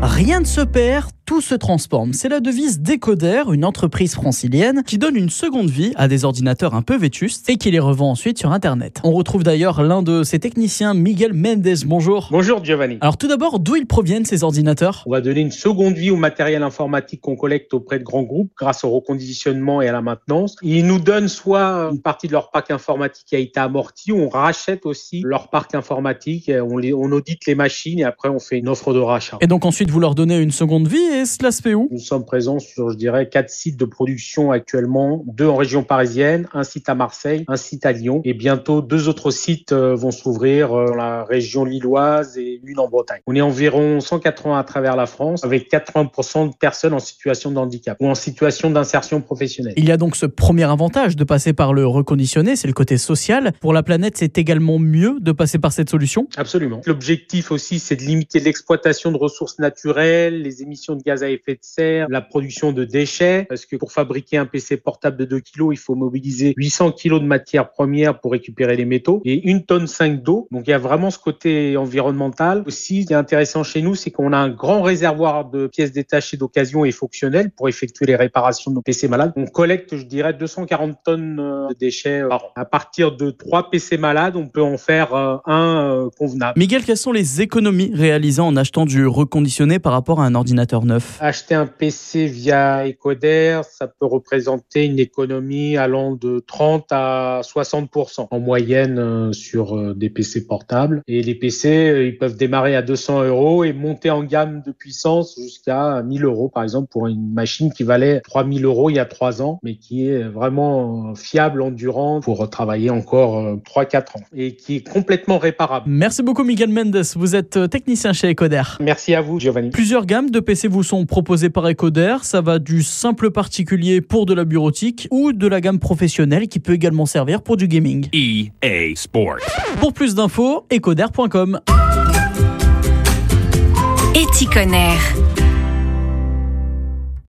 Rien ne se perd, tout se transforme. C'est la devise Decoder, une entreprise francilienne qui donne une seconde vie à des ordinateurs un peu vétustes et qui les revend ensuite sur Internet. On retrouve d'ailleurs l'un de ses techniciens, Miguel Mendes. Bonjour. Bonjour Giovanni. Alors tout d'abord, d'où ils proviennent ces ordinateurs? On va donner une seconde vie au matériel informatique qu'on collecte auprès de grands groupes grâce au reconditionnement et à la maintenance. Ils nous donnent soit une partie de leur parc informatique qui a été amorti, on rachète aussi leur parc informatique, on, les, on audite les machines et après on fait une offre de rachat. Et donc ensuite vous leur donnez une seconde vie et Nous sommes présents sur, je dirais, quatre sites de production actuellement, deux en région parisienne, un site à Marseille, un site à Lyon, et bientôt deux autres sites euh, vont s'ouvrir euh, dans la région lilloise et une en Bretagne. On est environ 180 à travers la France, avec 80% de personnes en situation de handicap ou en situation d'insertion professionnelle. Il y a donc ce premier avantage de passer par le reconditionné, c'est le côté social. Pour la planète, c'est également mieux de passer par cette solution? Absolument. L'objectif aussi, c'est de limiter l'exploitation de ressources naturelles, les émissions de gaz à effet de serre, la production de déchets, parce que pour fabriquer un PC portable de 2 kg, il faut mobiliser 800 kg de matières premières pour récupérer les métaux et une tonne 5 d'eau. Donc il y a vraiment ce côté environnemental. Aussi, ce qui est intéressant chez nous, c'est qu'on a un grand réservoir de pièces détachées d'occasion et fonctionnelles pour effectuer les réparations de nos PC malades. On collecte, je dirais, 240 tonnes de déchets par an. À partir de 3 PC malades, on peut en faire euh, un euh, convenable. Miguel, quelles sont les économies réalisées en achetant du reconditionné par rapport à un ordinateur neuf? Acheter un PC via Ecoder, ça peut représenter une économie allant de 30 à 60% en moyenne euh, sur euh, des PC portables. Et les PC, euh, ils peuvent démarrer à 200 euros et monter en gamme de puissance jusqu'à 1000 euros, par exemple, pour une machine qui valait 3000 euros il y a trois ans, mais qui est vraiment fiable, endurante pour travailler encore 3-4 ans et qui est complètement réparable. Merci beaucoup, Miguel Mendes. Vous êtes technicien chez Ecoder. Merci à vous, Giovanni. Plusieurs gammes de PC vous sont proposées par Ecoder. Ça va du simple particulier pour de la bureautique ou de la gamme professionnelle qui peut également servir pour du gaming. EA Sport. Pour plus d'infos, ecoder.com. Eticonner.